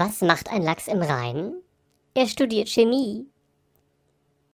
Was macht ein Lachs im Rhein? Er studiert Chemie.